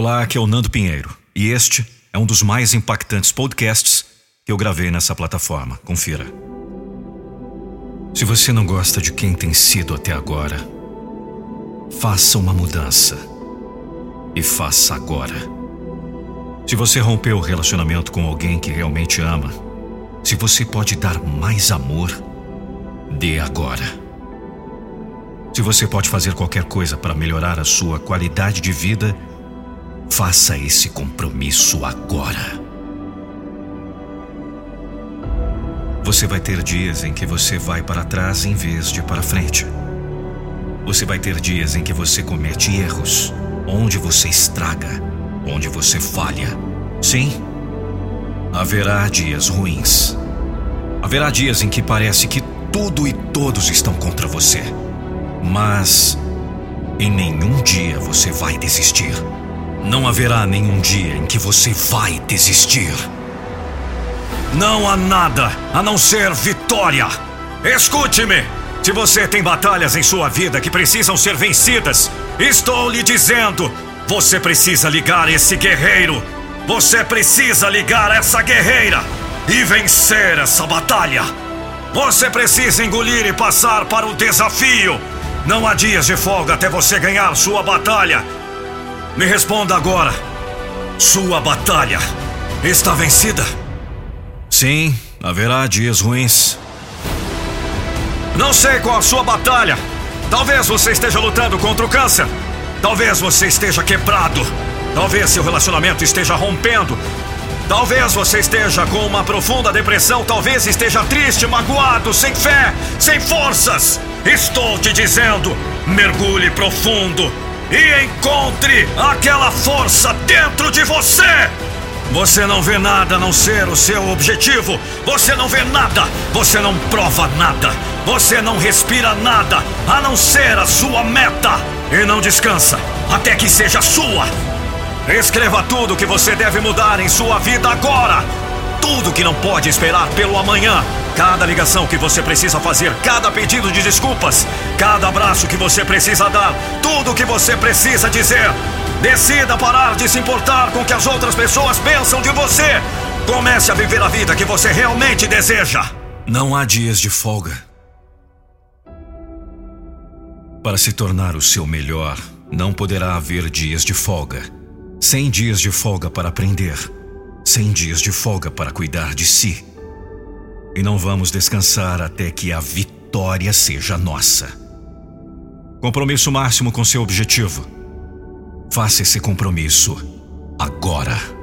Olá, aqui é o Nando Pinheiro e este é um dos mais impactantes podcasts que eu gravei nessa plataforma. Confira. Se você não gosta de quem tem sido até agora, faça uma mudança. E faça agora. Se você rompeu o relacionamento com alguém que realmente ama, se você pode dar mais amor, dê agora. Se você pode fazer qualquer coisa para melhorar a sua qualidade de vida, faça esse compromisso agora. Você vai ter dias em que você vai para trás em vez de para frente. Você vai ter dias em que você comete erros, onde você estraga, onde você falha. Sim, haverá dias ruins. Haverá dias em que parece que tudo e todos estão contra você. Mas em nenhum dia você vai desistir. Não haverá nenhum dia em que você vai desistir. Não há nada a não ser vitória. Escute-me! Se você tem batalhas em sua vida que precisam ser vencidas, estou lhe dizendo: você precisa ligar esse guerreiro. Você precisa ligar essa guerreira e vencer essa batalha. Você precisa engolir e passar para o desafio. Não há dias de folga até você ganhar sua batalha. Me responda agora. Sua batalha está vencida? Sim, haverá dias ruins. Não sei qual a sua batalha. Talvez você esteja lutando contra o câncer. Talvez você esteja quebrado. Talvez seu relacionamento esteja rompendo. Talvez você esteja com uma profunda depressão, talvez esteja triste, magoado, sem fé, sem forças. Estou te dizendo: mergulhe profundo e encontre aquela força dentro de você. Você não vê nada a não ser o seu objetivo. Você não vê nada. Você não prova nada. Você não respira nada a não ser a sua meta. E não descansa até que seja sua. Escreva tudo que você deve mudar em sua vida agora. Que não pode esperar pelo amanhã. Cada ligação que você precisa fazer, cada pedido de desculpas, cada abraço que você precisa dar, tudo que você precisa dizer. Decida parar de se importar com o que as outras pessoas pensam de você. Comece a viver a vida que você realmente deseja. Não há dias de folga. Para se tornar o seu melhor, não poderá haver dias de folga. Cem dias de folga para aprender, cem dias de folga para cuidar de si. E não vamos descansar até que a vitória seja nossa. Compromisso máximo com seu objetivo. Faça esse compromisso agora.